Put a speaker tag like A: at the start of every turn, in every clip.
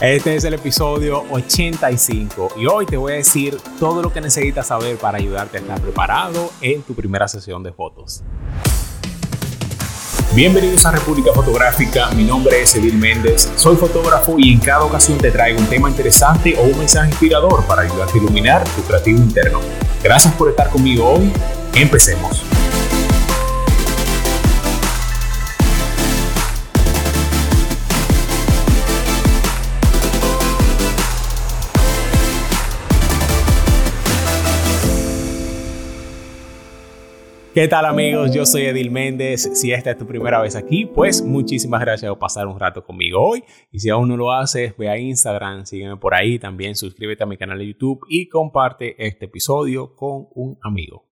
A: Este es el episodio 85 y hoy te voy a decir todo lo que necesitas saber para ayudarte a estar preparado en tu primera sesión de fotos. Bienvenidos a República Fotográfica, mi nombre es Edil Méndez, soy fotógrafo y en cada ocasión te traigo un tema interesante o un mensaje inspirador para ayudarte a iluminar tu creativo interno. Gracias por estar conmigo hoy, empecemos. ¿Qué tal amigos? Yo soy Edil Méndez. Si esta es tu primera vez aquí, pues muchísimas gracias por pasar un rato conmigo hoy. Y si aún no lo haces, ve a Instagram, sígueme por ahí, también suscríbete a mi canal de YouTube y comparte este episodio con un amigo.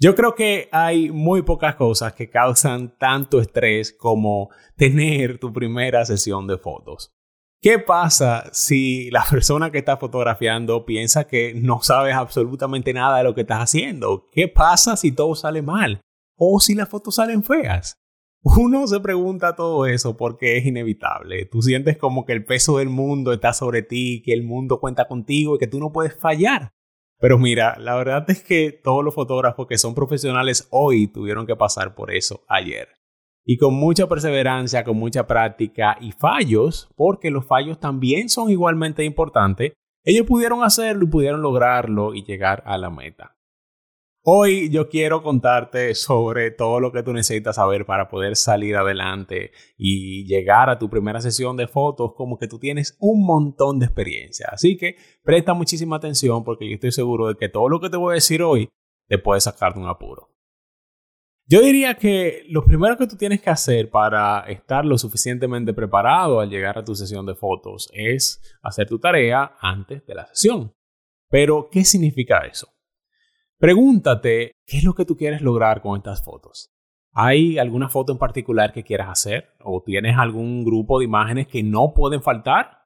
A: Yo creo que hay muy pocas cosas que causan tanto estrés como tener tu primera sesión de fotos. ¿Qué pasa si la persona que está fotografiando piensa que no sabes absolutamente nada de lo que estás haciendo? ¿Qué pasa si todo sale mal? ¿O si las fotos salen feas? Uno se pregunta todo eso porque es inevitable. Tú sientes como que el peso del mundo está sobre ti, que el mundo cuenta contigo y que tú no puedes fallar. Pero mira, la verdad es que todos los fotógrafos que son profesionales hoy tuvieron que pasar por eso ayer y con mucha perseverancia, con mucha práctica y fallos, porque los fallos también son igualmente importantes, ellos pudieron hacerlo y pudieron lograrlo y llegar a la meta. Hoy yo quiero contarte sobre todo lo que tú necesitas saber para poder salir adelante y llegar a tu primera sesión de fotos como que tú tienes un montón de experiencia. Así que presta muchísima atención porque yo estoy seguro de que todo lo que te voy a decir hoy te puede sacar de un apuro. Yo diría que lo primero que tú tienes que hacer para estar lo suficientemente preparado al llegar a tu sesión de fotos es hacer tu tarea antes de la sesión. Pero, ¿qué significa eso? Pregúntate qué es lo que tú quieres lograr con estas fotos. ¿Hay alguna foto en particular que quieras hacer? ¿O tienes algún grupo de imágenes que no pueden faltar?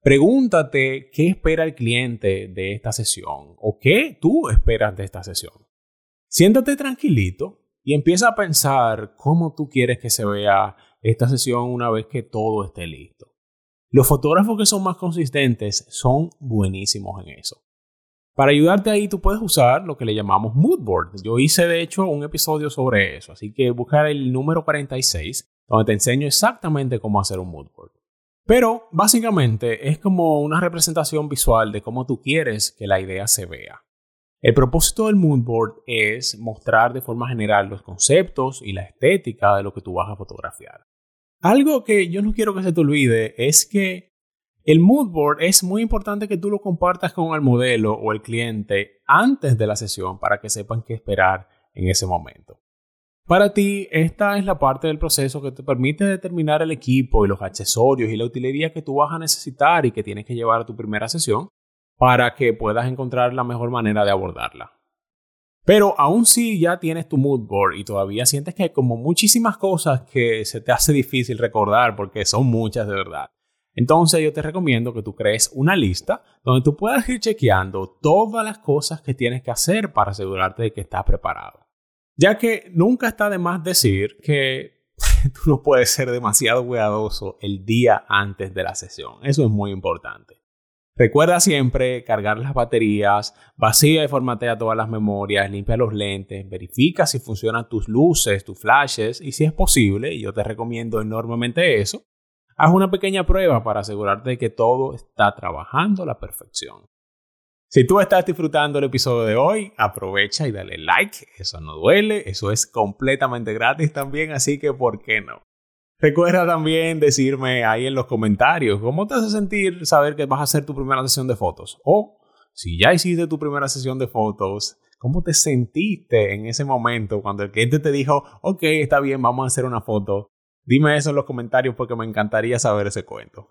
A: Pregúntate qué espera el cliente de esta sesión o qué tú esperas de esta sesión. Siéntate tranquilito y empieza a pensar cómo tú quieres que se vea esta sesión una vez que todo esté listo. Los fotógrafos que son más consistentes son buenísimos en eso. Para ayudarte ahí tú puedes usar lo que le llamamos mood board. Yo hice de hecho un episodio sobre eso, así que busca el número 46 donde te enseño exactamente cómo hacer un mood board. Pero básicamente es como una representación visual de cómo tú quieres que la idea se vea. El propósito del moodboard es mostrar de forma general los conceptos y la estética de lo que tú vas a fotografiar. Algo que yo no quiero que se te olvide es que el moodboard es muy importante que tú lo compartas con el modelo o el cliente antes de la sesión para que sepan qué esperar en ese momento. Para ti, esta es la parte del proceso que te permite determinar el equipo y los accesorios y la utilería que tú vas a necesitar y que tienes que llevar a tu primera sesión para que puedas encontrar la mejor manera de abordarla. Pero aún si ya tienes tu mood board y todavía sientes que hay como muchísimas cosas que se te hace difícil recordar porque son muchas de verdad. Entonces yo te recomiendo que tú crees una lista donde tú puedas ir chequeando todas las cosas que tienes que hacer para asegurarte de que estás preparado. Ya que nunca está de más decir que tú no puedes ser demasiado cuidadoso el día antes de la sesión. Eso es muy importante. Recuerda siempre cargar las baterías, vacía y formatea todas las memorias, limpia los lentes, verifica si funcionan tus luces, tus flashes y si es posible, y yo te recomiendo enormemente eso, haz una pequeña prueba para asegurarte de que todo está trabajando a la perfección. Si tú estás disfrutando el episodio de hoy, aprovecha y dale like, eso no duele, eso es completamente gratis también, así que ¿por qué no? Recuerda también decirme ahí en los comentarios cómo te hace sentir saber que vas a hacer tu primera sesión de fotos. O si ya hiciste tu primera sesión de fotos, ¿cómo te sentiste en ese momento cuando el cliente te dijo, ok, está bien, vamos a hacer una foto? Dime eso en los comentarios porque me encantaría saber ese cuento.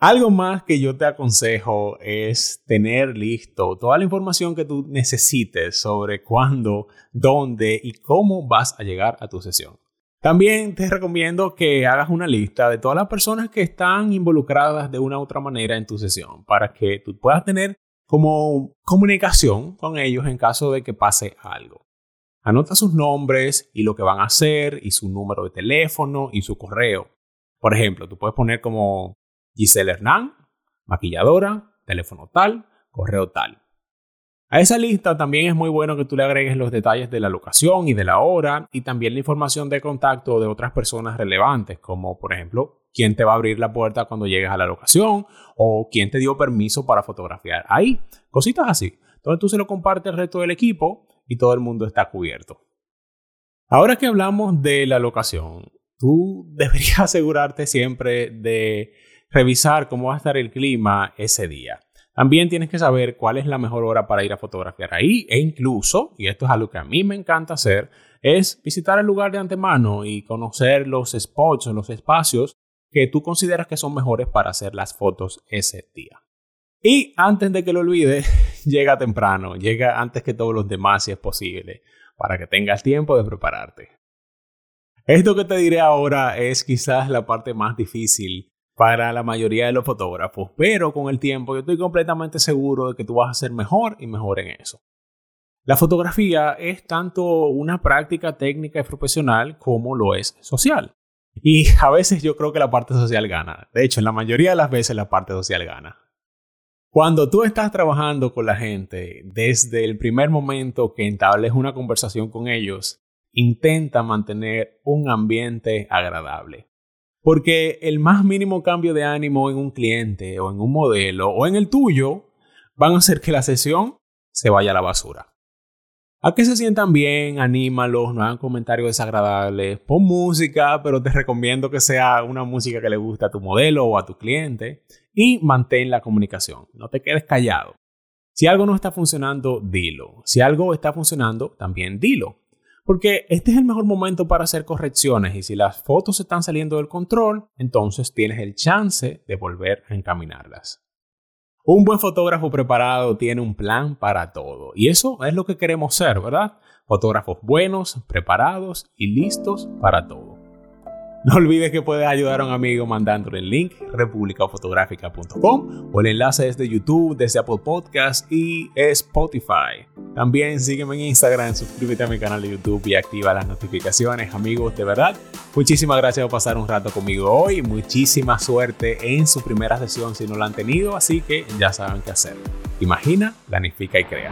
A: Algo más que yo te aconsejo es tener listo toda la información que tú necesites sobre cuándo, dónde y cómo vas a llegar a tu sesión. También te recomiendo que hagas una lista de todas las personas que están involucradas de una u otra manera en tu sesión para que tú puedas tener como comunicación con ellos en caso de que pase algo. Anota sus nombres y lo que van a hacer y su número de teléfono y su correo. Por ejemplo, tú puedes poner como Giselle Hernán, maquilladora, teléfono tal, correo tal. A esa lista también es muy bueno que tú le agregues los detalles de la locación y de la hora y también la información de contacto de otras personas relevantes, como por ejemplo quién te va a abrir la puerta cuando llegues a la locación o quién te dio permiso para fotografiar ahí, cositas así. Entonces tú se lo compartes al resto del equipo y todo el mundo está cubierto. Ahora que hablamos de la locación, tú deberías asegurarte siempre de revisar cómo va a estar el clima ese día. También tienes que saber cuál es la mejor hora para ir a fotografiar ahí e incluso, y esto es algo que a mí me encanta hacer, es visitar el lugar de antemano y conocer los spots o los espacios que tú consideras que son mejores para hacer las fotos ese día. Y antes de que lo olvides, llega temprano, llega antes que todos los demás si es posible, para que tengas tiempo de prepararte. Esto que te diré ahora es quizás la parte más difícil para la mayoría de los fotógrafos, pero con el tiempo yo estoy completamente seguro de que tú vas a ser mejor y mejor en eso. La fotografía es tanto una práctica técnica y profesional como lo es social. Y a veces yo creo que la parte social gana. De hecho, en la mayoría de las veces la parte social gana. Cuando tú estás trabajando con la gente, desde el primer momento que entables una conversación con ellos, intenta mantener un ambiente agradable. Porque el más mínimo cambio de ánimo en un cliente o en un modelo o en el tuyo van a hacer que la sesión se vaya a la basura. A que se sientan bien, anímalos, no hagan comentarios desagradables, pon música, pero te recomiendo que sea una música que le guste a tu modelo o a tu cliente y mantén la comunicación, no te quedes callado. Si algo no está funcionando, dilo. Si algo está funcionando, también dilo. Porque este es el mejor momento para hacer correcciones y si las fotos están saliendo del control, entonces tienes el chance de volver a encaminarlas. Un buen fotógrafo preparado tiene un plan para todo y eso es lo que queremos ser, ¿verdad? Fotógrafos buenos, preparados y listos para todo. No olvides que puedes ayudar a un amigo mandándole el link republicafotográfica.com o el enlace desde YouTube, desde Apple Podcast y Spotify. También sígueme en Instagram, suscríbete a mi canal de YouTube y activa las notificaciones, amigos, de verdad. Muchísimas gracias por pasar un rato conmigo hoy. Muchísima suerte en su primera sesión si no la han tenido, así que ya saben qué hacer. Imagina, planifica y crea.